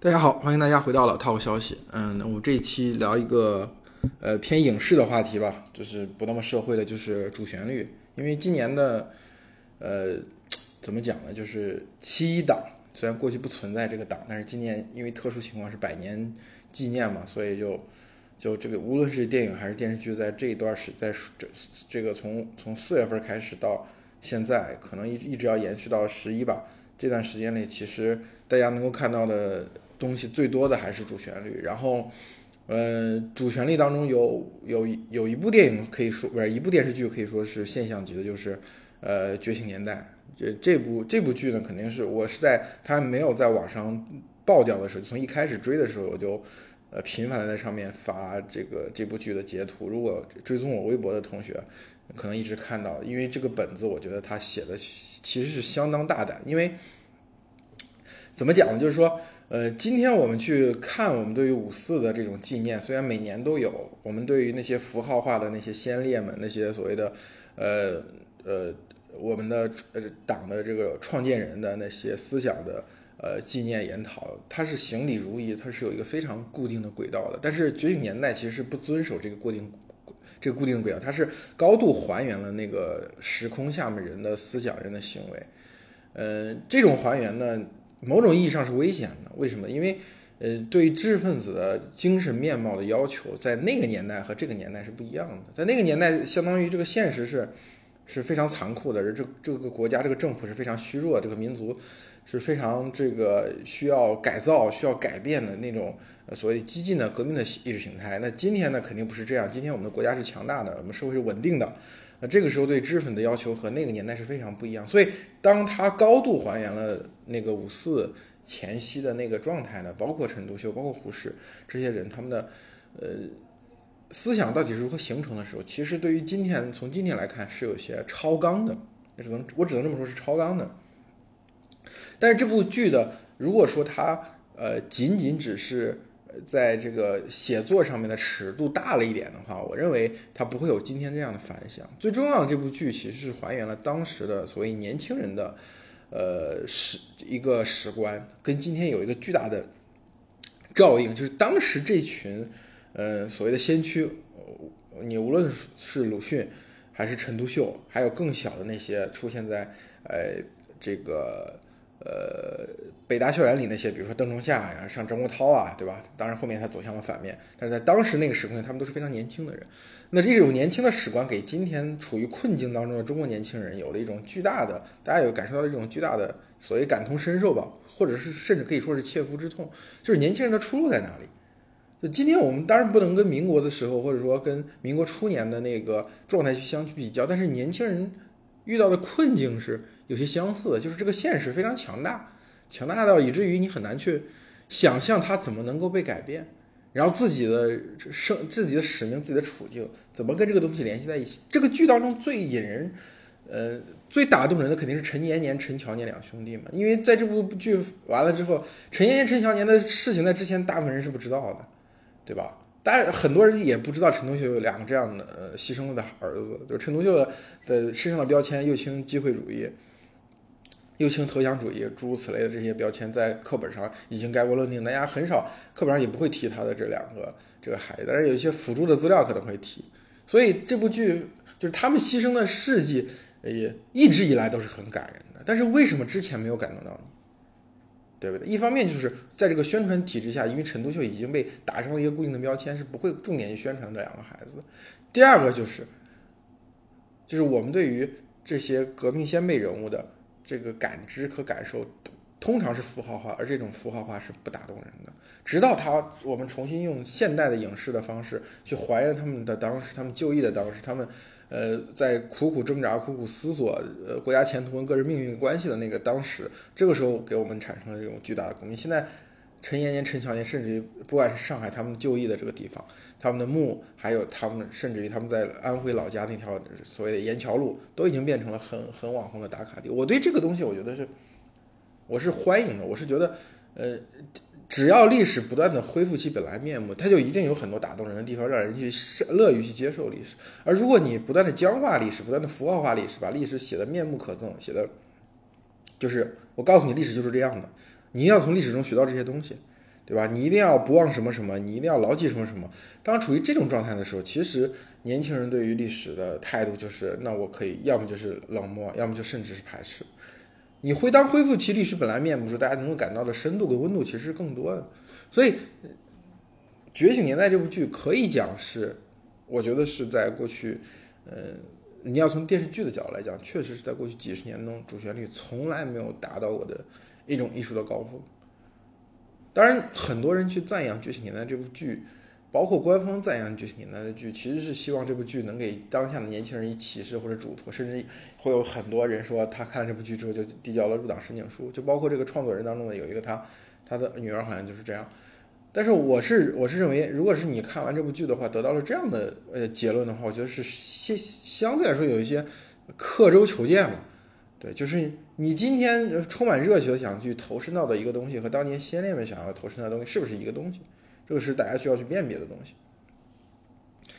大家好，欢迎大家回到了 Talk 消息。嗯，我们这一期聊一个呃偏影视的话题吧，就是不那么社会的，就是主旋律。因为今年的呃怎么讲呢，就是七一档，虽然过去不存在这个档，但是今年因为特殊情况是百年纪念嘛，所以就就这个无论是电影还是电视剧，在这一段时在这这个从从四月份开始到现在，可能一一直要延续到十一吧。这段时间内，其实大家能够看到的。东西最多的还是主旋律，然后，呃，主旋律当中有有有一部电影可以说不是一部电视剧可以说是现象级的，就是呃《觉醒年代》。这这部这部剧呢，肯定是我是在它没有在网上爆掉的时候，从一开始追的时候，我就呃频繁的在上面发这个这部剧的截图。如果追踪我微博的同学，可能一直看到，因为这个本子我觉得他写的其实是相当大胆，因为怎么讲呢？就是说。呃，今天我们去看我们对于五四的这种纪念，虽然每年都有，我们对于那些符号化的那些先烈们，那些所谓的，呃呃，我们的呃党的这个创建人的那些思想的呃纪念研讨，它是行礼如仪，它是有一个非常固定的轨道的。但是觉醒年代其实是不遵守这个固定这个固定轨道，它是高度还原了那个时空下面人的思想、人的行为。呃，这种还原呢？某种意义上是危险的，为什么？因为，呃，对知识分子的精神面貌的要求，在那个年代和这个年代是不一样的。在那个年代，相当于这个现实是是非常残酷的，这这个国家这个政府是非常虚弱，这个民族是非常这个需要改造、需要改变的那种所谓激进的革命的意识形态。那今天呢，肯定不是这样。今天我们的国家是强大的，我们社会是稳定的。那这个时候对知识分子的要求和那个年代是非常不一样，所以当他高度还原了那个五四前夕的那个状态呢，包括陈独秀、包括胡适这些人他们的呃思想到底是如何形成的时候，其实对于今天从今天来看是有些超纲的，只能我只能这么说，是超纲的。但是这部剧的，如果说它呃仅仅只是。在这个写作上面的尺度大了一点的话，我认为它不会有今天这样的反响。最重要的这部剧其实是还原了当时的所谓年轻人的，呃，史一个史观，跟今天有一个巨大的照应，就是当时这群，呃，所谓的先驱，你无论是鲁迅，还是陈独秀，还有更小的那些出现在，呃，这个。呃，北大校园里那些，比如说邓中夏呀，像张国焘啊，对吧？当然后面他走向了反面，但是在当时那个时空，他们都是非常年轻的人。那这种年轻的史观，给今天处于困境当中的中国年轻人，有了一种巨大的，大家有感受到一种巨大的所谓感同身受吧，或者是甚至可以说是切肤之痛，就是年轻人的出路在哪里？就今天我们当然不能跟民国的时候，或者说跟民国初年的那个状态去相去比较，但是年轻人遇到的困境是。有些相似的，就是这个现实非常强大，强大到以至于你很难去想象它怎么能够被改变，然后自己的生、自己的使命、自己的处境怎么跟这个东西联系在一起。这个剧当中最引人、呃最打动人的肯定是陈延年、陈乔年两兄弟嘛，因为在这部剧完了之后，陈延年、陈乔年的事情在之前大部分人是不知道的，对吧？当然很多人也不知道陈独秀有两个这样的呃牺牲了的儿子，就是陈独秀的的身上的标签又称机会主义。右倾投降主义，诸如此类的这些标签，在课本上已经盖过论定，大家很少课本上也不会提他的这两个这个孩子，但是有一些辅助的资。料可能会提。所以这部剧就是他们牺牲的事迹，也一直以来都是很感人的。但是为什么之前没有感动到你？对不对？一方面就是在这个宣传体制下，因为陈独秀已经被打上了一个固定的标签，是不会重点去宣传这两个孩子。第二个就是，就是我们对于这些革命先辈人物的。这个感知和感受通常是符号化，而这种符号化是不打动人的。直到他，我们重新用现代的影视的方式去还原他们的当时，他们就义的当时，他们呃在苦苦挣扎、苦苦思索呃国家前途跟个人命运关系的那个当时，这个时候给我们产生了这种巨大的共鸣。现在。陈延年、陈乔年，甚至于不管是上海他们就义的这个地方，他们的墓，还有他们，甚至于他们在安徽老家那条所谓的雁桥路，都已经变成了很很网红的打卡地。我对这个东西，我觉得是，我是欢迎的。我是觉得，呃，只要历史不断的恢复其本来面目，它就一定有很多打动人的地方，让人去乐于去接受历史。而如果你不断的僵化历史，不断的符号化历史，把历史写的面目可憎，写的，就是我告诉你，历史就是这样的。你要从历史中学到这些东西，对吧？你一定要不忘什么什么，你一定要牢记什么什么。当处于这种状态的时候，其实年轻人对于历史的态度就是，那我可以要么就是冷漠，要么就甚至是排斥。你会当恢复其历史本来面目时，大家能够感到的深度跟温度其实是更多的。所以，《觉醒年代》这部剧可以讲是，我觉得是在过去，嗯，你要从电视剧的角度来讲，确实是在过去几十年中，主旋律从来没有达到过的一种艺术的高峰。当然，很多人去赞扬《觉醒年代》这部剧，包括官方赞扬《觉醒年代》的剧，其实是希望这部剧能给当下的年轻人以启示或者嘱托，甚至会有很多人说他看了这部剧之后就递交了入党申请书，就包括这个创作人当中的有一个他，他的女儿好像就是这样。但是我是我是认为，如果是你看完这部剧的话，得到了这样的呃结论的话，我觉得是相相对来说有一些刻舟求剑嘛。对，就是你今天充满热血想去投身到的一个东西，和当年先烈们想要投身的东西是不是一个东西？这个是大家需要去辨别的东西。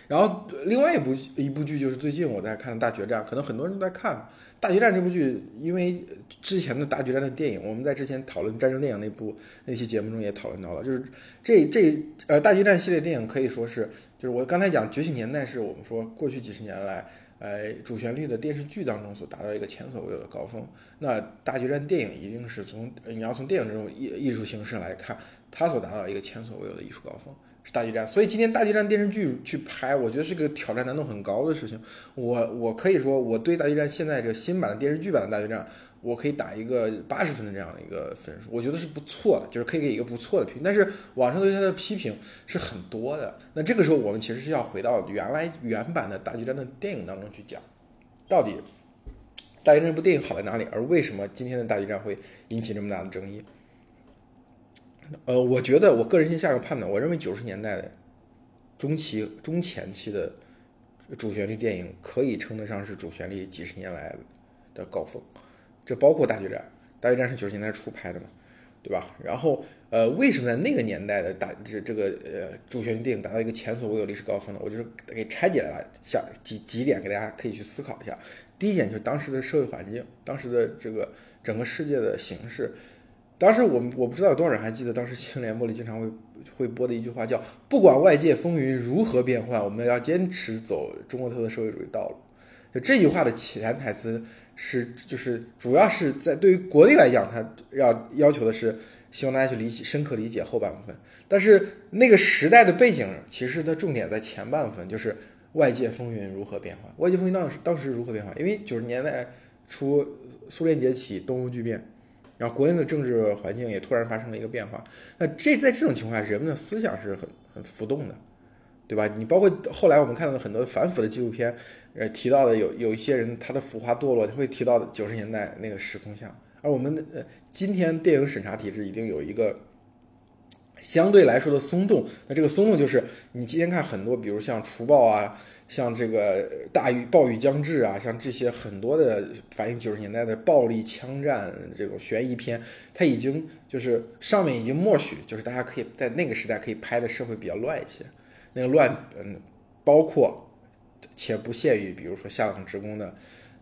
然后另外一部一部剧就是最近我在看《大决战》，可能很多人都在看《大决战》这部剧，因为之前的大决战的电影，我们在之前讨论战争电影那部那期节目中也讨论到了，就是这这呃大决战系列电影可以说是，就是我刚才讲《觉醒年代》是我们说过去几十年来。呃，主旋律的电视剧当中所达到一个前所未有的高峰。那大决战电影一定是从你要从电影这种艺艺术形式来看，它所达到一个前所未有的艺术高峰是大决战。所以今天大决战电视剧去拍，我觉得是个挑战难度很高的事情。我我可以说，我对大决战现在这个新版的电视剧版的大决战。我可以打一个八十分的这样的一个分数，我觉得是不错的，就是可以给一个不错的评。但是网上对他的批评是很多的。那这个时候我们其实是要回到原来原版的大决战的电影当中去讲，到底大决战这部电影好在哪里，而为什么今天的大决战会引起这么大的争议？呃，我觉得我个人先下个判断，我认为九十年代的中期中前期的主旋律电影可以称得上是主旋律几十年来的高峰。这包括大决战，大决战是九十年代初拍的嘛，对吧？然后，呃，为什么在那个年代的大这这个呃主旋律电影达到一个前所未有历史高峰呢？我就是给拆解了下几几点，给大家可以去思考一下。第一点就是当时的社会环境，当时的这个整个世界的形势。当时我们我不知道有多少人还记得，当时新闻联播里经常会会播的一句话叫“不管外界风云如何变幻，我们要坚持走中国特色社会主义道路”。就这句话的潜台词。是，就是主要是在对于国内来讲，他要要求的是希望大家去理解、深刻理解后半部分。但是那个时代的背景，其实的重点在前半部分，就是外界风云如何变化。外界风云当时当时如何变化？因为九十年代初苏联解体、东欧剧变，然后国内的政治环境也突然发生了一个变化。那这在这种情况下，人们的思想是很很浮动的。对吧？你包括后来我们看到的很多反腐的纪录片，呃，提到的有有一些人他的腐化堕落，会提到九十年代那个时空下。而我们呃今天电影审查体制已经有一个相对来说的松动。那这个松动就是你今天看很多，比如像《除暴》啊，像这个《大雨暴雨将至》啊，像这些很多的反映九十年代的暴力枪战这种悬疑片，它已经就是上面已经默许，就是大家可以在那个时代可以拍的社会比较乱一些。那个乱，嗯，包括且不限于，比如说下岗职工的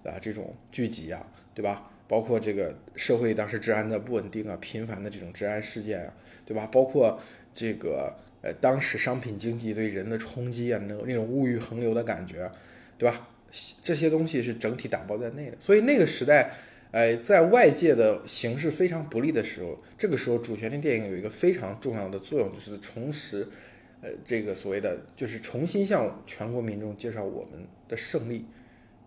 啊这种聚集啊，对吧？包括这个社会当时治安的不稳定啊，频繁的这种治安事件啊，对吧？包括这个呃当时商品经济对人的冲击啊，那那种物欲横流的感觉，对吧？这些东西是整体打包在内的。所以那个时代，呃，在外界的形势非常不利的时候，这个时候主旋律电影有一个非常重要的作用，就是重拾。呃，这个所谓的就是重新向全国民众介绍我们的胜利，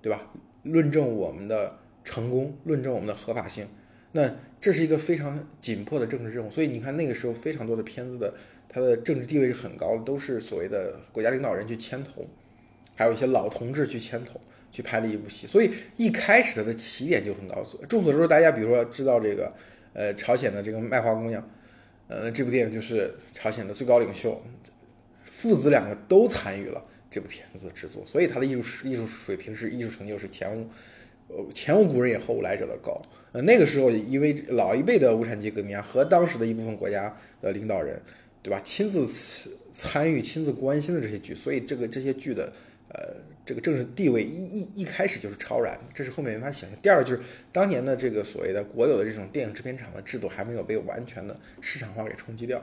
对吧？论证我们的成功，论证我们的合法性。那这是一个非常紧迫的政治任务。所以你看，那个时候非常多的片子的它的政治地位是很高的，都是所谓的国家领导人去牵头，还有一些老同志去牵头去拍了一部戏。所以一开始它的起点就很高。众所周知，大家比如说知道这个呃朝鲜的这个卖花姑娘，呃这部电影就是朝鲜的最高领袖。父子两个都参与了这部片子的制作，所以他的艺术艺术水平是艺术成就是前无呃前无古人也后无来者的高。呃，那个时候因为老一辈的无产阶级革命和当时的一部分国家的领导人，对吧，亲自参与、亲自关心的这些剧，所以这个这些剧的呃这个政治地位一一一开始就是超然，这是后面没法想象。第二就是当年的这个所谓的国有的这种电影制片厂的制度还没有被完全的市场化给冲击掉。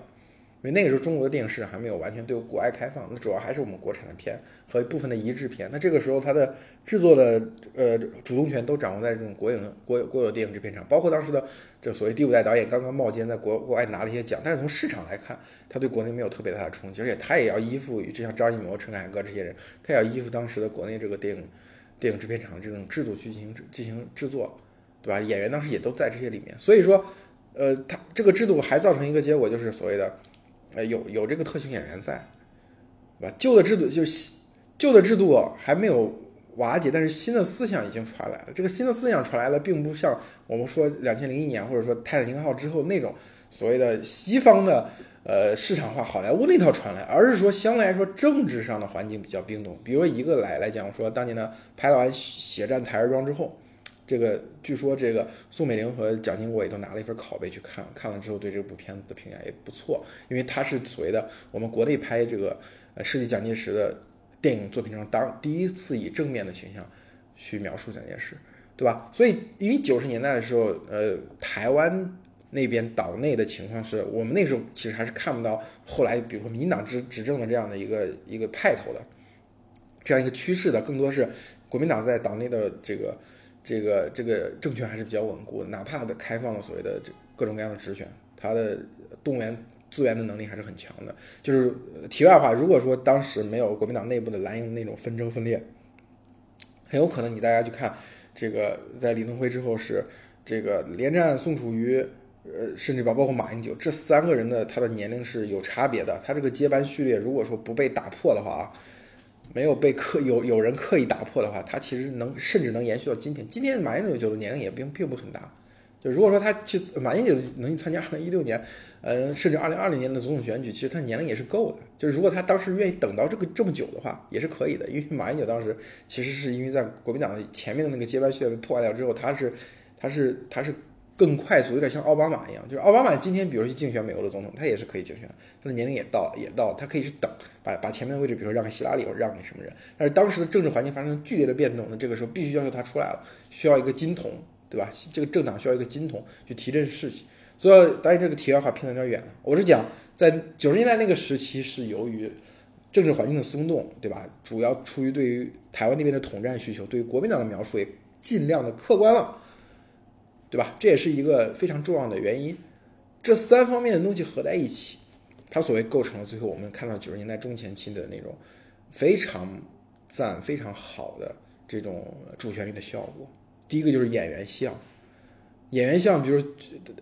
因为那个时候中国的电影市场还没有完全对国外开放，那主要还是我们国产的片和一部分的移植片。那这个时候它的制作的呃主动权都掌握在这种国影国国有电影制片厂，包括当时的这所谓第五代导演刚刚冒尖，在国国外拿了一些奖，但是从市场来看，他对国内没有特别大的冲击，而且他也要依附于就像张艺谋、陈凯歌这些人，他也要依附当时的国内这个电影电影制片厂这种制度去进行进行制作，对吧？演员当时也都在这些里面，所以说，呃，他这个制度还造成一个结果，就是所谓的。呃，有有这个特型演员在，对吧？旧的制度就是旧的制度还没有瓦解，但是新的思想已经传来了。这个新的思想传来了，并不像我们说两千零一年或者说泰坦尼克号之后那种所谓的西方的呃市场化好莱坞那套传来，而是说相对来说政治上的环境比较冰冻。比如一个来来讲，说当年的拍完《血战台儿庄》之后。这个据说，这个宋美龄和蒋经国也都拿了一份拷贝去看，看了之后对这部片子的评价也不错，因为它是所谓的我们国内拍这个呃世纪蒋介石的电影作品中当第一次以正面的形象去描述蒋介石，对吧？所以因为九十年代的时候，呃，台湾那边岛内的情况是我们那时候其实还是看不到后来比如说民党执执政的这样的一个一个派头的这样一个趋势的，更多是国民党在岛内的这个。这个这个政权还是比较稳固的，哪怕的开放了所谓的这各种各样的职权，它的动员资源的能力还是很强的。就是题外话，如果说当时没有国民党内部的蓝营那种纷争分裂，很有可能你大家去看这个，在李登辉之后是这个连战、宋楚瑜，呃，甚至包包括马英九这三个人的他的年龄是有差别的。他这个接班序列如果说不被打破的话啊。没有被刻有有人刻意打破的话，他其实能甚至能延续到今天。今天马英九的年龄也并并不很大。就如果说他去马英九能去参加二零一六年，呃，甚至二零二零年的总统选举，其实他年龄也是够的。就是如果他当时愿意等到这个这么久的话，也是可以的。因为马英九当时其实是因为在国民党前面的那个接班序列被破坏掉之后，他是他是他是。更快速，有点像奥巴马一样，就是奥巴马今天，比如去竞选美国的总统，他也是可以竞选，他的年龄也到，也到，他可以去等，把把前面的位置，比如说让给希拉里，或者让给什么人。但是当时的政治环境发生剧烈的变动，那这个时候必须要求他出来了，需要一个金童，对吧？这个政党需要一个金童去提振士气。所以，当然这个题外话偏的有点远了。我是讲，在九十年代那个时期，是由于政治环境的松动，对吧？主要出于对于台湾那边的统战需求，对于国民党的描述也尽量的客观了。对吧？这也是一个非常重要的原因。这三方面的东西合在一起，它所谓构成了最后我们看到九十年代中前期的那种非常赞、非常好的这种主旋律的效果。第一个就是演员像，演员像，比如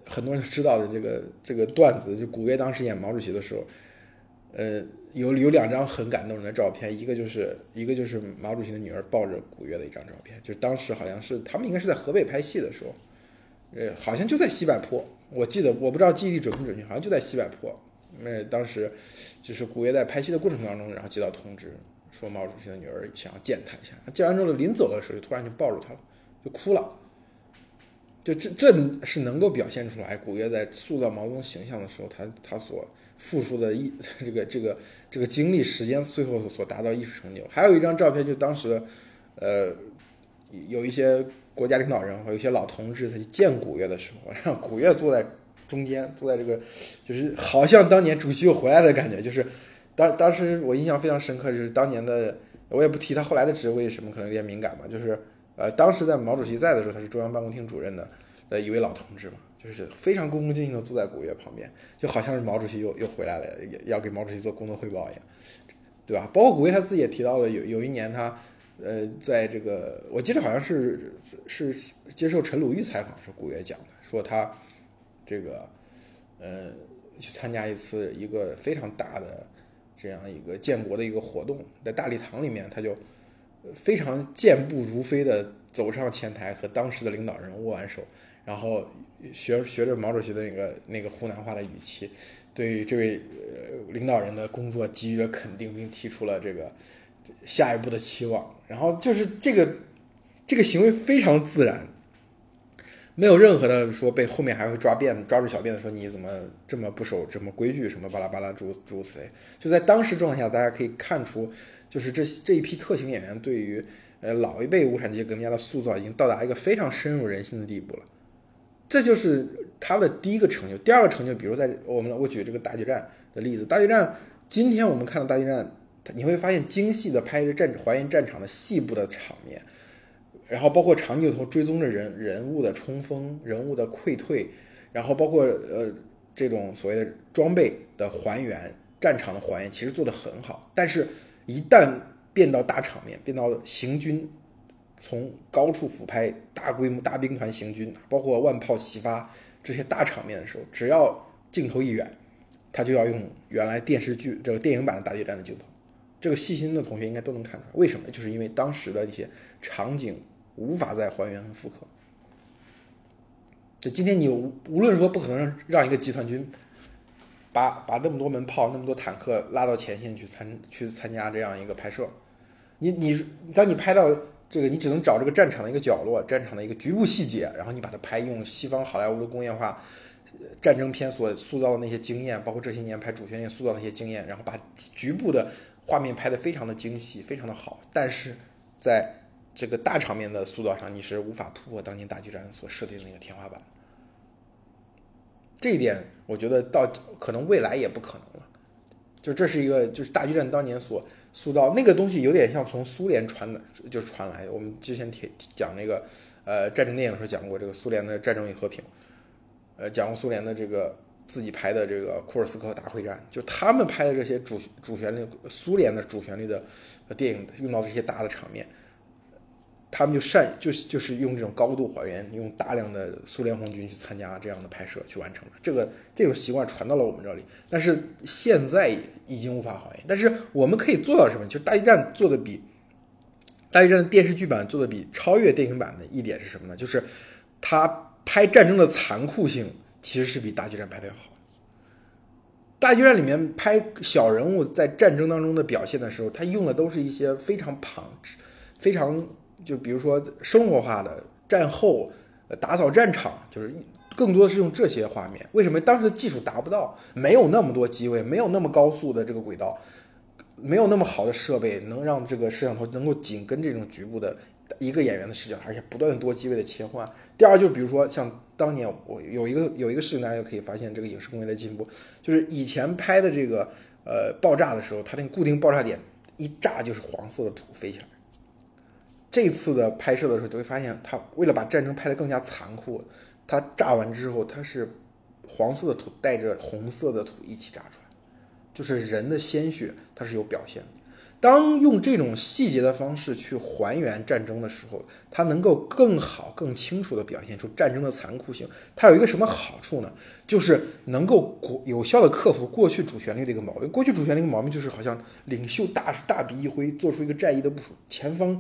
很多人知道的这个这个段子，就古月当时演毛主席的时候，呃，有有两张很感动人的照片，一个就是一个就是毛主席的女儿抱着古月的一张照片，就是当时好像是他们应该是在河北拍戏的时候。呃，好像就在西柏坡，我记得，我不知道记忆力准不准确，好像就在西柏坡。那当时就是古月在拍戏的过程当中，然后接到通知，说毛主席的女儿想要见他一下。见完之后，临走的时候就突然就抱住他了，就哭了。就这这是能够表现出来，古月在塑造毛泽东形象的时候，他他所付出的艺 这个这个这个精力时间，最后所达到艺术成就。还有一张照片，就当时呃有一些。国家领导人和有些老同志，他去见古月的时候，让古月坐在中间，坐在这个，就是好像当年主席又回来的感觉。就是当当时我印象非常深刻，就是当年的，我也不提他后来的职位什么，可能有点敏感吧。就是呃，当时在毛主席在的时候，他是中央办公厅主任的的一位老同志嘛，就是非常恭恭敬敬的坐在古月旁边，就好像是毛主席又又回来了，要给毛主席做工作汇报一样，对吧？包括古月他自己也提到了，有有一年他。呃，在这个我记得好像是是接受陈鲁豫采访时，古月讲的，说他这个呃去参加一次一个非常大的这样一个建国的一个活动，在大礼堂里面，他就非常健步如飞的走上前台，和当时的领导人握完手，然后学学着毛主席的那个那个湖南话的语气，对于这位呃领导人的工作给予了肯定，并提出了这个。下一步的期望，然后就是这个这个行为非常自然，没有任何的说被后面还会抓辫子抓住小辫子说你怎么这么不守什么规矩什么巴拉巴拉诸诸如此类。就在当时状态下，大家可以看出，就是这这一批特型演员对于呃老一辈无产阶级革命家的塑造已经到达一个非常深入人心的地步了，这就是他的第一个成就。第二个成就，比如在我们我举这个大决战的例子，大决战今天我们看到大决战，你会发现精细的拍着战还原战场的细部的场面，然后包括长镜头追踪着人人物的冲锋、人物的溃退，然后包括呃这种所谓的装备的还原、战场的还原，其实做得很好。但是，一旦变到大场面，变到行军。从高处俯拍大规模大兵团行军，包括万炮齐发这些大场面的时候，只要镜头一远，他就要用原来电视剧这个电影版的大决战的镜头。这个细心的同学应该都能看出来，为什么？就是因为当时的一些场景无法再还原和复刻。就今天你无论说不可能让让一个集团军把把那么多门炮、那么多坦克拉到前线去参去参加这样一个拍摄，你你当你拍到。这个你只能找这个战场的一个角落，战场的一个局部细节，然后你把它拍用西方好莱坞的工业化战争片所塑造的那些经验，包括这些年拍主旋律塑造那些经验，然后把局部的画面拍得非常的精细，非常的好。但是在这个大场面的塑造上，你是无法突破当年大决战所设定的那个天花板。这一点，我觉得到可能未来也不可能了。就这是一个，就是大决战当年所。塑造那个东西有点像从苏联传的，就传来。我们之前提讲那个，呃，战争电影时候讲过这个苏联的《战争与和平》，呃，讲过苏联的这个自己拍的这个库尔斯克大会战，就他们拍的这些主主旋律，苏联的主旋律的电影用到这些大的场面。他们就善就就是用这种高度还原，用大量的苏联红军去参加这样的拍摄去完成的。这个这种习惯传到了我们这里，但是现在已经无法还原。但是我们可以做到什么？就大一战做的比 大一战电视剧版做的比超越电影版的一点是什么呢？就是他拍战争的残酷性其实是比大决战拍的要好。大决战里面拍小人物在战争当中的表现的时候，他用的都是一些非常庞、非常。就比如说生活化的战后打扫战场，就是更多的是用这些画面。为什么当时的技术达不到？没有那么多机位，没有那么高速的这个轨道，没有那么好的设备，能让这个摄像头能够紧跟这种局部的一个演员的视角，而且不断的多机位的切换。第二，就比如说像当年我有一个有一个事情，大家就可以发现这个影视工业的进步，就是以前拍的这个呃爆炸的时候，它那个固定爆炸点一炸就是黄色的土飞起来。这次的拍摄的时候，就会发现，他为了把战争拍得更加残酷，他炸完之后，他是黄色的土带着红色的土一起炸出来，就是人的鲜血，它是有表现的。当用这种细节的方式去还原战争的时候，它能够更好、更清楚地表现出战争的残酷性。它有一个什么好处呢？就是能够有效地克服过去主旋律的一个毛病。过去主旋律的毛病就是好像领袖大大笔一挥，做出一个战役的部署，前方。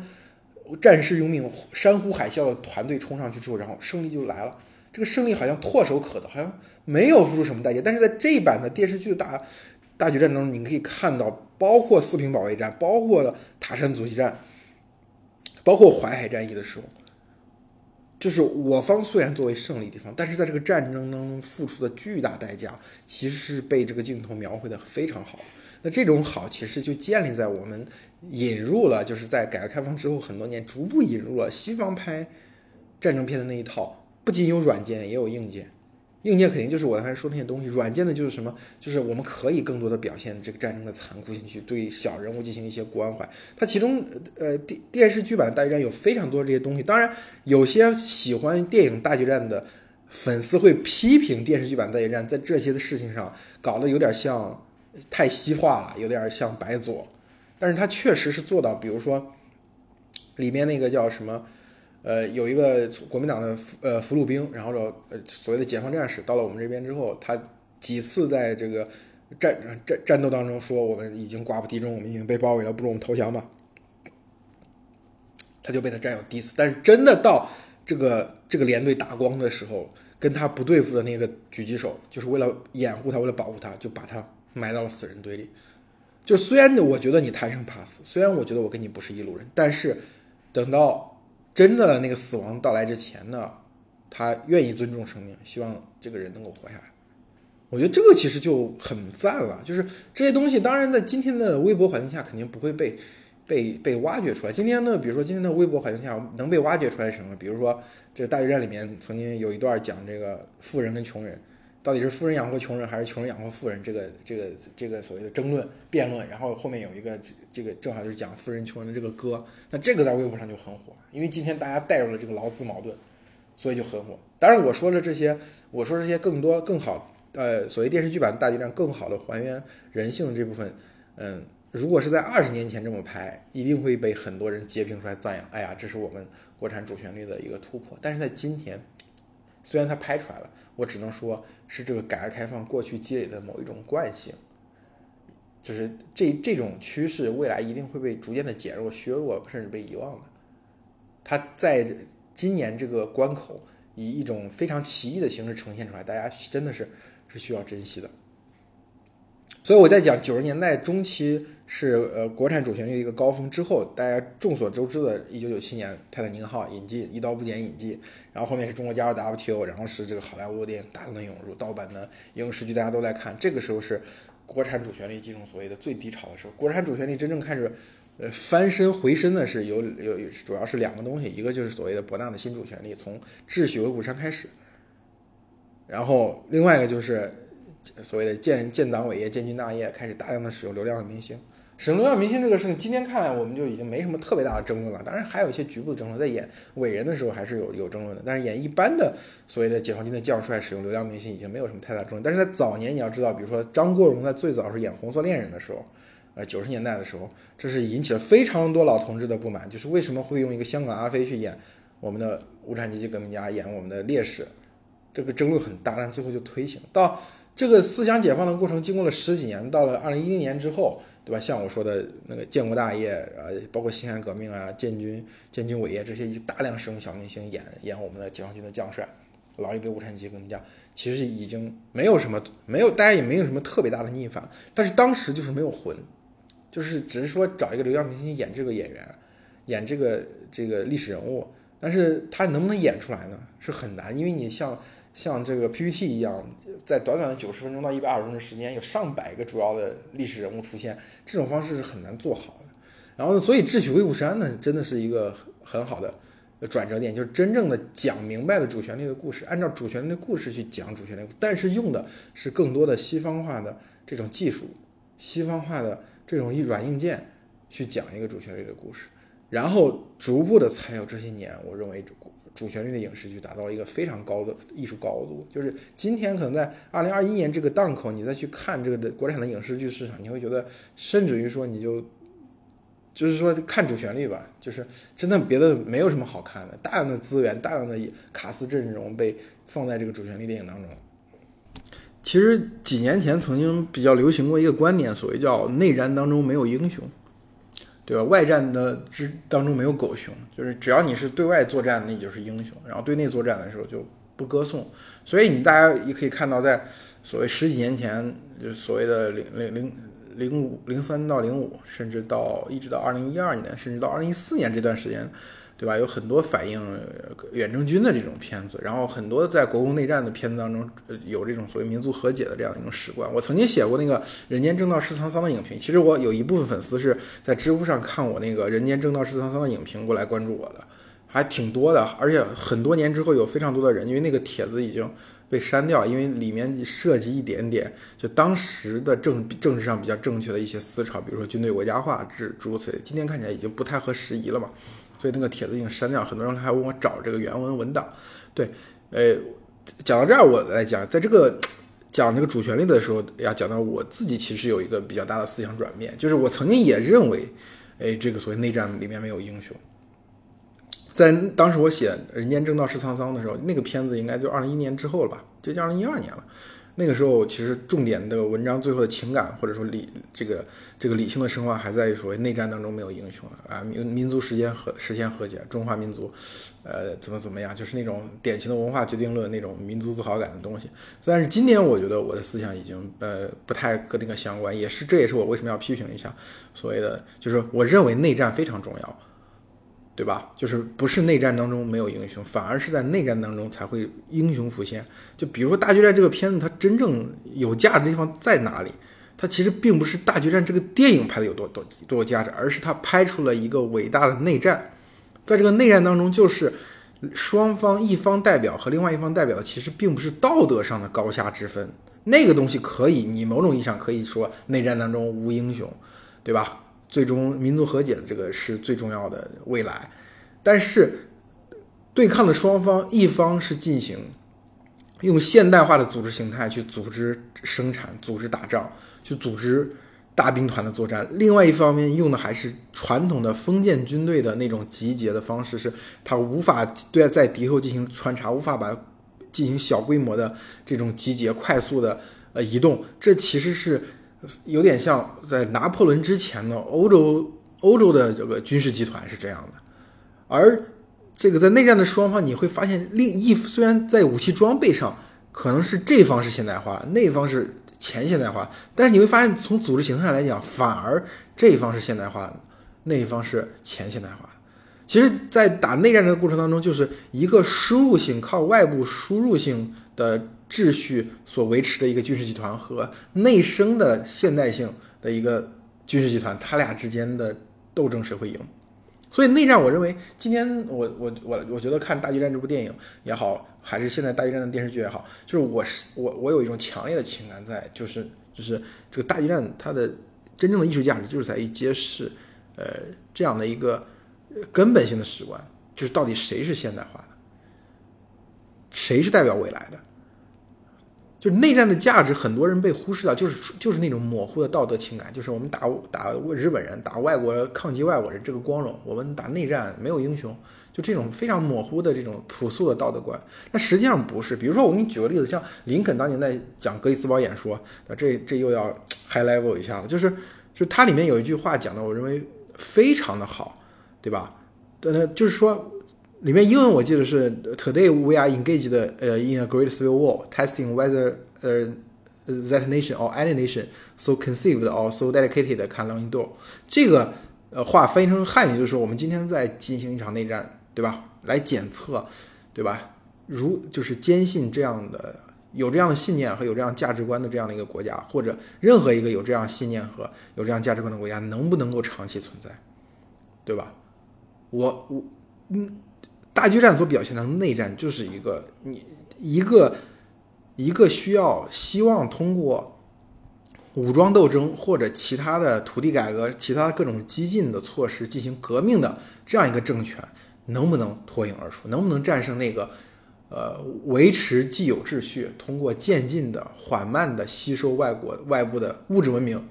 战士用命，山呼海啸的团队冲上去之后，然后胜利就来了。这个胜利好像唾手可得，好像没有付出什么代价。但是在这一版的电视剧的大大决战当中，你可以看到，包括四平保卫战，包括塔山阻击战，包括淮海战役的时候，就是我方虽然作为胜利地方，但是在这个战争当中付出的巨大代价，其实是被这个镜头描绘的非常好。那这种好，其实就建立在我们引入了，就是在改革开放之后很多年，逐步引入了西方拍战争片的那一套，不仅有软件，也有硬件。硬件肯定就是我刚才说那些东西，软件的就是什么？就是我们可以更多的表现这个战争的残酷性，去对小人物进行一些关怀。它其中，呃，电电视剧版大决战有非常多这些东西。当然，有些喜欢电影大决战的粉丝会批评电视剧版大决战在这些的事情上搞得有点像。太西化了，有点像白左，但是他确实是做到，比如说里面那个叫什么，呃，有一个国民党的呃俘虏兵，然后说呃所谓的解放战士到了我们这边之后，他几次在这个战战战斗当中说我们已经寡不敌众，我们已经被包围了，不如我们投降吧，他就被他战友 diss，但是真的到这个这个连队打光的时候，跟他不对付的那个狙击手，就是为了掩护他，为了保护他，就把他。埋到了死人堆里，就虽然我觉得你贪生怕死，虽然我觉得我跟你不是一路人，但是等到真的那个死亡到来之前呢，他愿意尊重生命，希望这个人能够活下来。我觉得这个其实就很赞了。就是这些东西，当然在今天的微博环境下肯定不会被被被挖掘出来。今天呢，比如说今天的微博环境下能被挖掘出来什么？比如说这大决战里面曾经有一段讲这个富人跟穷人。到底是富人养活穷人，还是穷人养活富人？这个这个这个所谓的争论辩论，然后后面有一个这个正好就是讲富人穷人的这个歌，那这个在微博上就很火，因为今天大家带入了这个劳资矛盾，所以就很火。当然我说的这些，我说这些更多更好，呃，所谓电视剧版大决战更好的还原人性这部分，嗯，如果是在二十年前这么拍，一定会被很多人截屏出来赞扬，哎呀，这是我们国产主旋律的一个突破。但是在今天。虽然它拍出来了，我只能说是这个改革开放过去积累的某一种惯性，就是这这种趋势未来一定会被逐渐的减弱、削弱，甚至被遗忘的。它在今年这个关口以一种非常奇异的形式呈现出来，大家真的是是需要珍惜的。所以我在讲九十年代中期。是呃，国产主旋律的一个高峰之后，大家众所周知的，一九九七年《泰坦尼克号》引进，一刀不剪引进，然后后面是中国加入 WTO，然后是这个好莱坞电影大量的涌入，盗版的影视剧大家都在看，这个时候是国产主旋律进入所谓的最低潮的时候。国产主旋律真正开始呃翻身回身的是有有主要是两个东西，一个就是所谓的博纳的新主旋律，从《智取威虎山》开始，然后另外一个就是所谓的建建党伟业、建军大业，开始大量的使用流量的明星。使用流量明星这个事情，今天看来我们就已经没什么特别大的争论了。当然还有一些局部的争论，在演伟人的时候还是有有争论的。但是演一般的所谓的解放军的将帅使用流量明星已经没有什么太大争论。但是在早年你要知道，比如说张国荣在最早是演《红色恋人》的时候，呃九十年代的时候，这是引起了非常多老同志的不满，就是为什么会用一个香港阿飞去演我们的无产阶级革命家，演我们的烈士，这个争论很大，但最后就推行到这个思想解放的过程，经过了十几年，到了二零一零年之后。对吧？像我说的那个建国大业啊，包括辛亥革命啊、建军、建军伟业这些，大量使用小明星演演我们的解放军的将帅，老一辈无产阶级革命家，其实已经没有什么，没有大家也没有什么特别大的逆反。但是当时就是没有魂，就是只是说找一个流量明星演这个演员，演这个这个历史人物，但是他能不能演出来呢？是很难，因为你像。像这个 PPT 一样，在短短的九十分钟到一百二十分钟时间，有上百个主要的历史人物出现，这种方式是很难做好的。然后呢，所以智取威虎山呢，真的是一个很好的转折点，就是真正的讲明白了主旋律的故事，按照主旋律的故事去讲主旋律，但是用的是更多的西方化的这种技术，西方化的这种软硬件去讲一个主旋律的故事，然后逐步的才有这些年，我认为。主旋律的影视剧达到了一个非常高的艺术高度，就是今天可能在二零二一年这个档口，你再去看这个的国产的影视剧市场，你会觉得，甚至于说你就，就是说看主旋律吧，就是真的别的没有什么好看的，大量的资源、大量的卡司阵容被放在这个主旋律电影当中。其实几年前曾经比较流行过一个观点，所谓叫内战当中没有英雄。对吧？外战的之当中没有狗熊，就是只要你是对外作战，那就是英雄；然后对内作战的时候就不歌颂。所以你大家也可以看到，在所谓十几年前，就所谓的零零零零五零三到零五，甚至到一直到二零一二年，甚至到二零一四年这段时间。对吧？有很多反映远征军的这种片子，然后很多在国共内战的片子当中，呃有这种所谓民族和解的这样一种史观。我曾经写过那个《人间正道是沧桑》的影评，其实我有一部分粉丝是在知乎上看我那个《人间正道是沧桑》的影评过来关注我的，还挺多的。而且很多年之后，有非常多的人，因为那个帖子已经被删掉，因为里面涉及一点点就当时的政政治上比较正确的一些思潮，比如说军队国家化之诸如此类，今天看起来已经不太合时宜了嘛。所以那个帖子已经删掉，很多人还问我找这个原文文档。对，呃，讲到这儿我来讲，在这个讲这个主旋律的时候，要讲到我自己其实有一个比较大的思想转变，就是我曾经也认为，哎，这个所谓内战里面没有英雄。在当时我写《人间正道是沧桑》的时候，那个片子应该就二零一年之后了吧，接近二零一二年了。那个时候，其实重点的文章最后的情感，或者说理这个这个理性的升华，还在于所谓内战当中没有英雄啊，民民族实现和实现和解，中华民族，呃，怎么怎么样，就是那种典型的文化决定论那种民族自豪感的东西。但是今年我觉得我的思想已经呃不太和那个相关，也是这也是我为什么要批评一下所谓的，就是我认为内战非常重要。对吧？就是不是内战当中没有英雄，反而是在内战当中才会英雄浮现。就比如说《大决战》这个片子，它真正有价值的地方在哪里？它其实并不是大决战这个电影拍的有多多多有价值，而是它拍出了一个伟大的内战。在这个内战当中，就是双方一方代表和另外一方代表，其实并不是道德上的高下之分。那个东西可以，你某种意义上可以说内战当中无英雄，对吧？最终民族和解的这个是最重要的未来。但是对抗的双方，一方是进行用现代化的组织形态去组织生产、组织打仗、去组织大兵团的作战；另外一方面用的还是传统的封建军队的那种集结的方式，是他无法对在敌后进行穿插，无法把。进行小规模的这种集结，快速的呃移动，这其实是有点像在拿破仑之前的欧洲欧洲的这个军事集团是这样的。而这个在内战的双方，你会发现另一虽然在武器装备上可能是这方是现代化，那方是前现代化，但是你会发现从组织形态上来讲，反而这一方是现代化，那一方是前现代化。其实，在打内战这个过程当中，就是一个输入性靠外部输入性的秩序所维持的一个军事集团和内生的现代性的一个军事集团，他俩之间的斗争谁会赢？所以内战，我认为今天我我我我觉得看《大决战》这部电影也好，还是现在《大决战》的电视剧也好，就是我是我我有一种强烈的情感在，就是就是这个《大决战》它的真正的艺术价值就是在于揭示，呃，这样的一个。根本性的史观就是到底谁是现代化的，谁是代表未来的？就内战的价值，很多人被忽视掉，就是就是那种模糊的道德情感，就是我们打打日本人，打外国抗击外国人这个光荣，我们打内战没有英雄，就这种非常模糊的这种朴素的道德观。那实际上不是，比如说我给你举个例子，像林肯当年在讲格里斯堡演说，这这又要 high level 一下了，就是就它里面有一句话讲的，我认为非常的好。对吧？呃，就是说，里面英文我记得是 Today we are engaged 呃 in a great civil war, testing whether 呃 that nation or any nation so conceived or so dedicated can long endure。这个呃话翻译成汉语就是说，我们今天在进行一场内战，对吧？来检测，对吧？如就是坚信这样的有这样的信念和有这样价值观的这样的一个国家，或者任何一个有这样信念和有这样价值观的国家，能不能够长期存在，对吧？我我嗯，大决战所表现的内战就是一个你一个一个需要希望通过武装斗争或者其他的土地改革、其他各种激进的措施进行革命的这样一个政权，能不能脱颖而出？能不能战胜那个呃维持既有秩序、通过渐进的、缓慢的吸收外国外部的物质文明？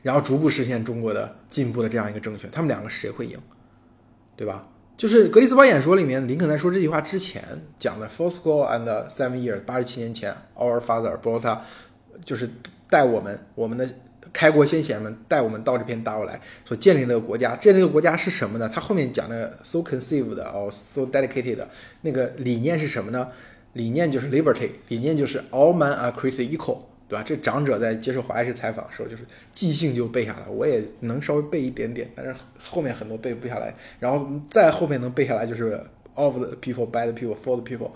然后逐步实现中国的进步的这样一个政权，他们两个谁会赢，对吧？就是格里斯堡演说里面，林肯在说这句话之前讲的 “four score and seven years”，八十七年前，Our father brought，就是带我们，我们的开国先贤们带我们到这片大陆来，所建立这个国家。建立这个国家是什么呢？他后面讲的 “so conceived” 哦，“so dedicated” 那个理念是什么呢？理念就是 liberty，理念就是 “all men are created equal”。对吧？这长者在接受华莱士采访的时候，就是即兴就背下来。我也能稍微背一点点，但是后面很多背不下来。然后再后面能背下来就是 of the people, by the people, for the people，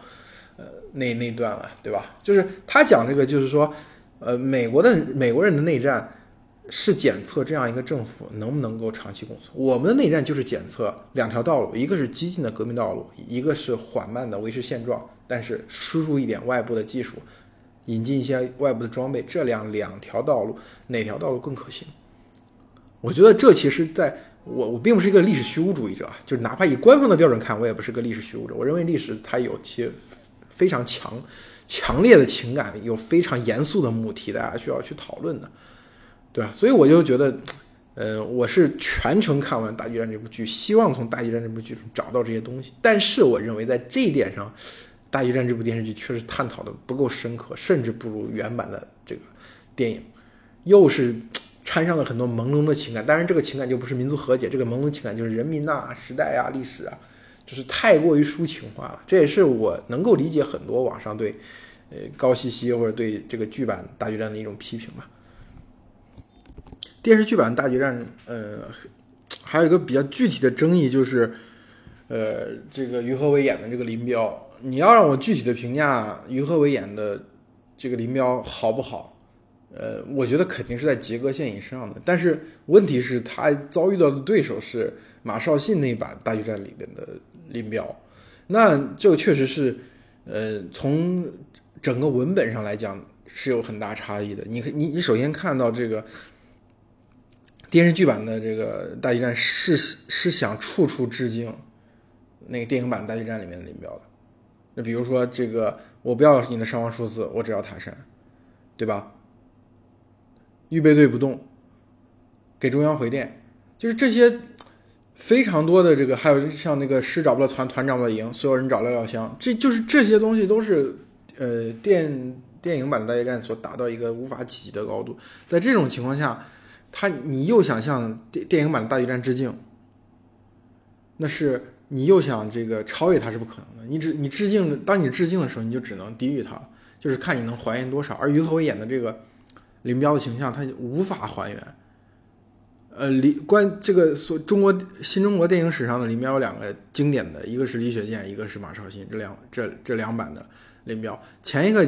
呃，那那段了，对吧？就是他讲这个，就是说，呃，美国的美国人的内战是检测这样一个政府能不能够长期共存。我们的内战就是检测两条道路，一个是激进的革命道路，一个是缓慢的维持现状，但是输入一点外部的技术。引进一些外部的装备，这两两条道路哪条道路更可行？我觉得这其实在我我并不是一个历史虚无主义者，就是哪怕以官方的标准看，我也不是个历史虚无者。我认为历史它有其非常强强烈的情感，有非常严肃的母题，大家需要去讨论的，对吧？所以我就觉得，嗯，我是全程看完《大决战》这部剧，希望从《大决战》这部剧中找到这些东西。但是我认为在这一点上。大决战这部电视剧确实探讨的不够深刻，甚至不如原版的这个电影，又是掺上了很多朦胧的情感。当然，这个情感就不是民族和解，这个朦胧情感就是人民呐、时代啊、历史啊，就是太过于抒情化了。这也是我能够理解很多网上对呃高希希或者对这个剧版大决战的一种批评吧。电视剧版大决战，呃，还有一个比较具体的争议就是，呃，这个于和伟演的这个林彪。你要让我具体的评价于和伟演的这个林彪好不好？呃，我觉得肯定是在及格线以上的。但是问题是，他遭遇到的对手是马绍信那版大决战里边的林彪，那这个确实是，呃，从整个文本上来讲是有很大差异的。你你你首先看到这个电视剧版的这个大决战是是想处处致敬那个电影版大决战里面的林彪的。那比如说这个，我不要你的伤亡数字，我只要塔山，对吧？预备队不动，给中央回电，就是这些非常多的这个，还有像那个师找不到团，团找不到营，所有人找廖廖湘，这就是这些东西都是呃电电影版的大决战所达到一个无法企及的高度。在这种情况下，他你又想向电电影版的大决战致敬，那是你又想这个超越他是不可能的。你只你致敬，当你致敬的时候，你就只能低于他，就是看你能还原多少。而于和伟演的这个。林彪的形象，他无法还原。呃，林关这个所中国新中国电影史上的林彪有两个经典的，一个是李雪健，一个是马绍新，这两这这两版的林彪。前一个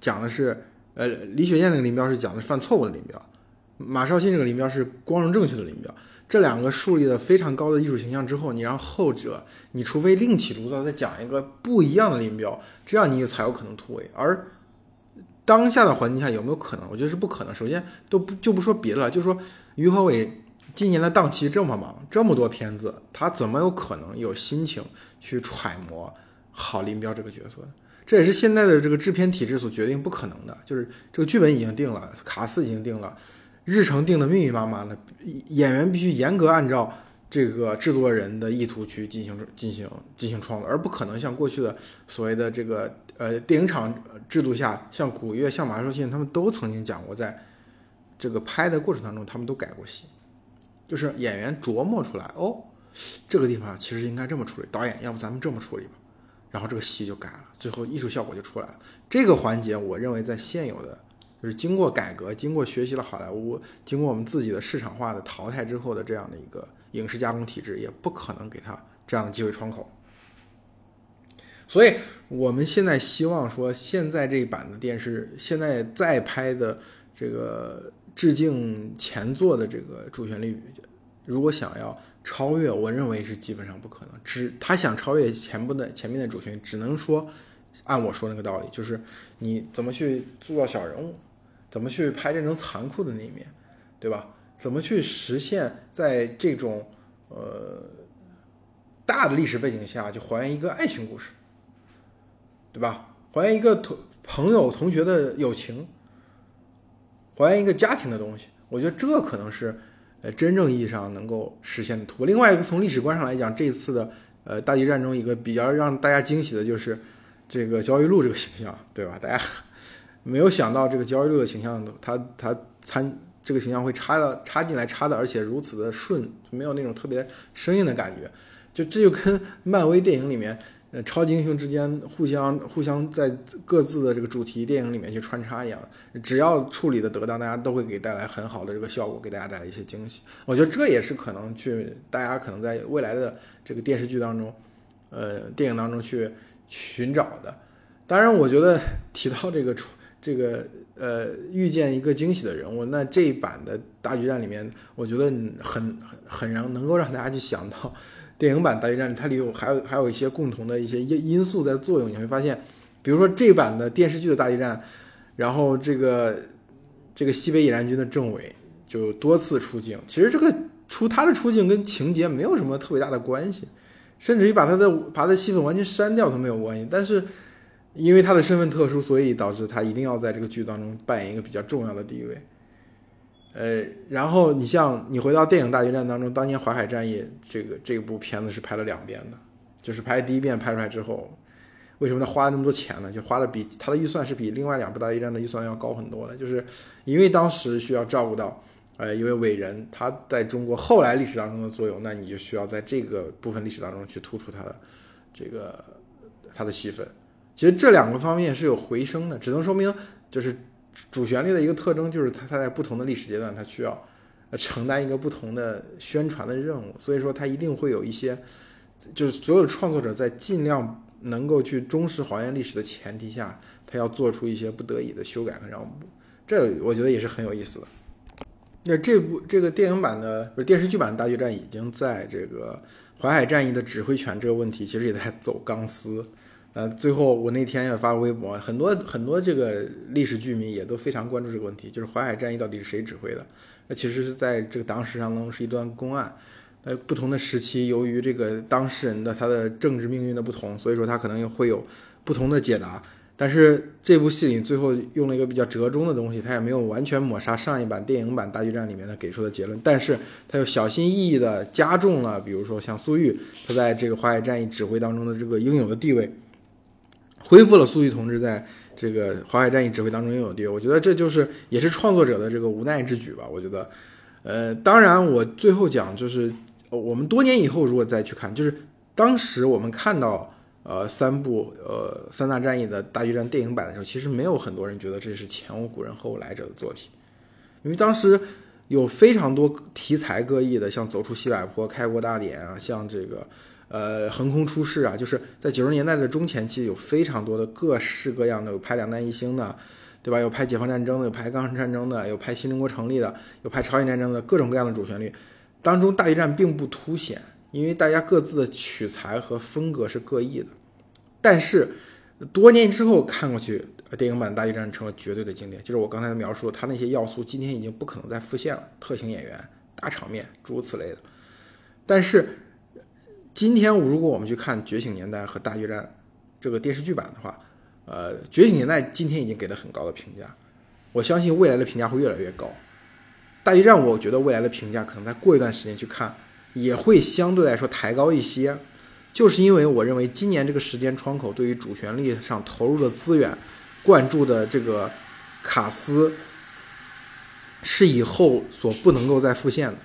讲的是，呃，李雪健那个林彪是讲的犯错误的林彪，马绍新这个林彪是光荣正确的林彪。这两个树立了非常高的艺术形象之后，你让后者，你除非另起炉灶再讲一个不一样的林彪，这样你才有可能突围。而当下的环境下有没有可能？我觉得是不可能。首先，都不就不说别的了，就说于和伟今年的档期这么忙，这么多片子，他怎么有可能有心情去揣摩好林彪这个角色这也是现在的这个制片体制所决定不可能的。就是这个剧本已经定了，卡司已经定了，日程定的密密麻麻的，演员必须严格按照这个制作人的意图去进行进行进行创作，而不可能像过去的所谓的这个。呃，电影厂制度下，像古月、像马绍信，他们都曾经讲过，在这个拍的过程当中，他们都改过戏，就是演员琢磨出来，哦，这个地方其实应该这么处理，导演要不咱们这么处理吧，然后这个戏就改了，最后艺术效果就出来了。这个环节，我认为在现有的，就是经过改革、经过学习了好莱坞、经过我们自己的市场化的淘汰之后的这样的一个影视加工体制，也不可能给他这样的机会窗口。所以，我们现在希望说，现在这一版的电视，现在再拍的这个致敬前作的这个主旋律，如果想要超越，我认为是基本上不可能。只他想超越前部的前面的主旋律，只能说按我说那个道理，就是你怎么去塑造小人物，怎么去拍这种残酷的那一面，对吧？怎么去实现在这种呃大的历史背景下，就还原一个爱情故事。对吧？还原一个同朋友、同学的友情，还原一个家庭的东西，我觉得这可能是呃真正意义上能够实现的突破。另外一个从历史观上来讲，这一次的呃大决战中一个比较让大家惊喜的就是这个焦裕禄这个形象，对吧？大家没有想到这个焦裕禄的形象，他他参这个形象会插到插进来，插的而且如此的顺，没有那种特别生硬的感觉，就这就跟漫威电影里面。呃，超级英雄之间互相互相在各自的这个主题电影里面去穿插一样，只要处理的得当，大家都会给带来很好的这个效果，给大家带来一些惊喜。我觉得这也是可能去大家可能在未来的这个电视剧当中，呃，电影当中去寻找的。当然，我觉得提到这个这个呃遇见一个惊喜的人物，那这一版的大决战里面，我觉得很很很让能够让大家去想到。电影版大决战，它里有还有还有一些共同的一些因因素在作用。你会发现，比如说这版的电视剧的大决战，然后这个这个西北野战军的政委就多次出镜。其实这个出他的出镜跟情节没有什么特别大的关系，甚至于把他的把他的戏份完全删掉都没有关系。但是因为他的身份特殊，所以导致他一定要在这个剧当中扮演一个比较重要的地位。呃，然后你像你回到电影大决战当中，当年淮海战役这个这部片子是拍了两遍的，就是拍第一遍拍出来之后，为什么他花了那么多钱呢？就花了比他的预算是比另外两部大决战的预算要高很多的，就是因为当时需要照顾到呃一位伟人他在中国后来历史当中的作用，那你就需要在这个部分历史当中去突出他的这个他的戏份。其实这两个方面是有回声的，只能说明就是。主旋律的一个特征就是它，它在不同的历史阶段，它需要承担一个不同的宣传的任务，所以说它一定会有一些，就是所有创作者在尽量能够去忠实还原历史的前提下，他要做出一些不得已的修改和让步。这我觉得也是很有意思的。那这部这个电影版的不是电视剧版的大决战，已经在这个淮海战役的指挥权这个问题，其实也在走钢丝。呃，最后我那天也发了微博，很多很多这个历史剧迷也都非常关注这个问题，就是淮海战役到底是谁指挥的？那其实是在这个党史上中是一段公案。呃，不同的时期，由于这个当事人的他的政治命运的不同，所以说他可能又会有不同的解答。但是这部戏里最后用了一个比较折中的东西，他也没有完全抹杀上一版电影版大决战里面的给出的结论，但是他又小心翼翼地加重了，比如说像苏玉他在这个淮海战役指挥当中的这个应有的地位。恢复了苏玉同志在这个淮海战役指挥当中应有地位，我觉得这就是也是创作者的这个无奈之举吧。我觉得，呃，当然我最后讲就是，我们多年以后如果再去看，就是当时我们看到呃三部呃三大战役的大决战电影版的时候，其实没有很多人觉得这是前无古人后无来者的作品，因为当时有非常多题材各异的，像走出西柏坡、开国大典啊，像这个。呃，横空出世啊，就是在九十年代的中前期，有非常多的各式各样的，有拍两弹一星的，对吧？有拍解放战争的，有拍抗日战争的，有拍新中国成立的，有拍朝鲜战争的，各种各样的主旋律。当中大决战并不凸显，因为大家各自的取材和风格是各异的。但是多年之后看过去，电影版大决战成了绝对的经典。就是我刚才描述，它那些要素今天已经不可能再复现了，特型演员、大场面，诸如此类的。但是。今天如果我们去看《觉醒年代》和《大决战》这个电视剧版的话，呃，《觉醒年代》今天已经给了很高的评价，我相信未来的评价会越来越高。《大决战》我觉得未来的评价可能在过一段时间去看也会相对来说抬高一些，就是因为我认为今年这个时间窗口对于主旋律上投入的资源、灌注的这个卡司是以后所不能够再复现的，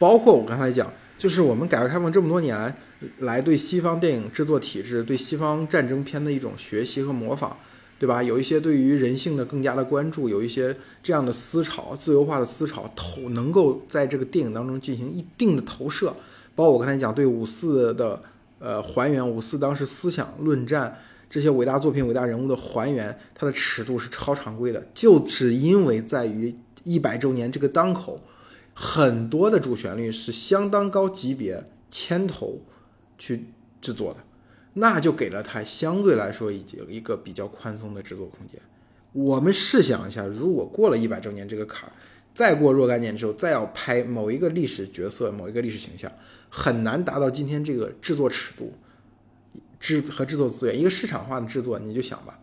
包括我刚才讲。就是我们改革开放这么多年来，对西方电影制作体制、对西方战争片的一种学习和模仿，对吧？有一些对于人性的更加的关注，有一些这样的思潮、自由化的思潮投，能够在这个电影当中进行一定的投射。包括我刚才讲对五四的呃还原，五四当时思想论战这些伟大作品、伟大人物的还原，它的尺度是超常规的，就是因为在于一百周年这个当口。很多的主旋律是相当高级别牵头去制作的，那就给了他相对来说已经一个比较宽松的制作空间。我们试想一下，如果过了一百周年这个坎儿，再过若干年之后，再要拍某一个历史角色、某一个历史形象，很难达到今天这个制作尺度、制和制作资源。一个市场化的制作，你就想吧，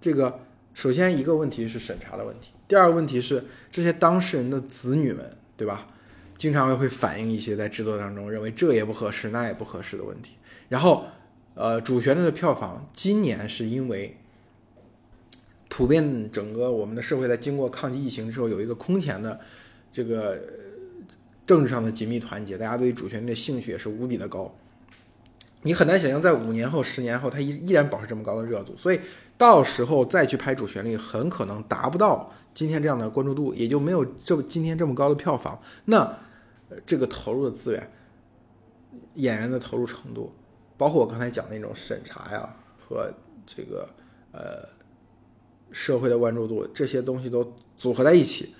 这个。首先，一个问题是审查的问题；第二个问题是这些当事人的子女们，对吧？经常会反映一些在制作当中认为这也不合适、那也不合适的问题。然后，呃，主旋律的票房今年是因为普遍整个我们的社会在经过抗击疫情之后有一个空前的这个政治上的紧密团结，大家对主旋律的兴趣也是无比的高。你很难想象在五年后、十年后，它依依然保持这么高的热度，所以。到时候再去拍主旋律，很可能达不到今天这样的关注度，也就没有这么今天这么高的票房。那这个投入的资源、演员的投入程度，包括我刚才讲那种审查呀和这个呃社会的关注度，这些东西都组合在一起，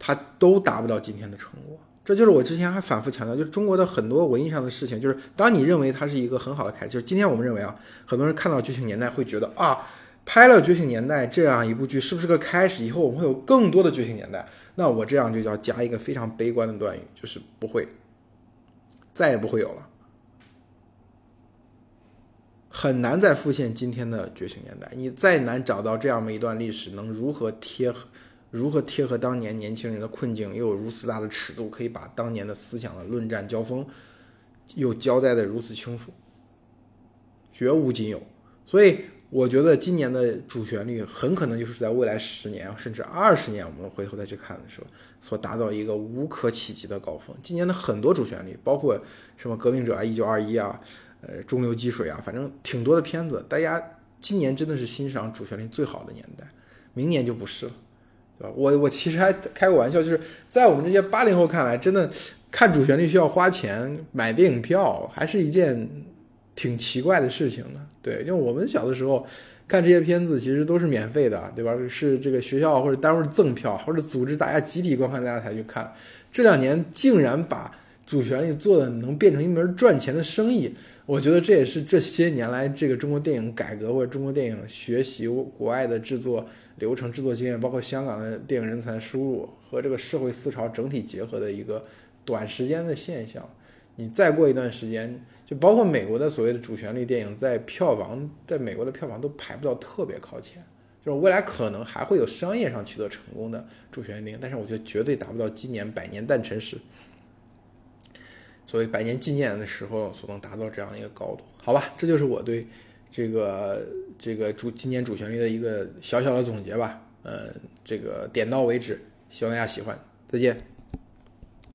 它都达不到今天的成果。这就是我之前还反复强调，就是中国的很多文艺上的事情，就是当你认为它是一个很好的开始，就是今天我们认为啊，很多人看到《觉醒年代》会觉得啊。拍了《觉醒年代》这样一部剧，是不是个开始？以后我们会有更多的《觉醒年代》。那我这样就要加一个非常悲观的断语，就是不会，再也不会有了，很难再复现今天的《觉醒年代》。你再难找到这样的一段历史，能如何贴合，如何贴合当年年轻人的困境，又有如此大的尺度，可以把当年的思想的论战交锋，又交代的如此清楚，绝无仅有。所以。我觉得今年的主旋律很可能就是在未来十年甚至二十年，我们回头再去看的时候，所达到一个无可企及的高峰。今年的很多主旋律，包括什么革命者啊、一九二一啊、呃中流击水啊，反正挺多的片子。大家今年真的是欣赏主旋律最好的年代，明年就不是了，对吧？我我其实还开个玩笑，就是在我们这些八零后看来，真的看主旋律需要花钱买电影票，还是一件。挺奇怪的事情呢，对，因为我们小的时候看这些片子其实都是免费的，对吧？是这个学校或者单位赠票，或者组织大家集体观看，大家才去看。这两年竟然把主旋律做的能变成一门赚钱的生意，我觉得这也是这些年来这个中国电影改革或者中国电影学习国外的制作流程、制作经验，包括香港的电影人才输入和这个社会思潮整体结合的一个短时间的现象。你再过一段时间，就包括美国的所谓的主旋律电影，在票房，在美国的票房都排不到特别靠前。就是未来可能还会有商业上取得成功的主旋律，但是我觉得绝对达不到今年百年诞辰时。所谓百年纪念的时候所能达到这样一个高度，好吧，这就是我对这个这个主纪念主旋律的一个小小的总结吧。嗯，这个点到为止，希望大家喜欢，再见。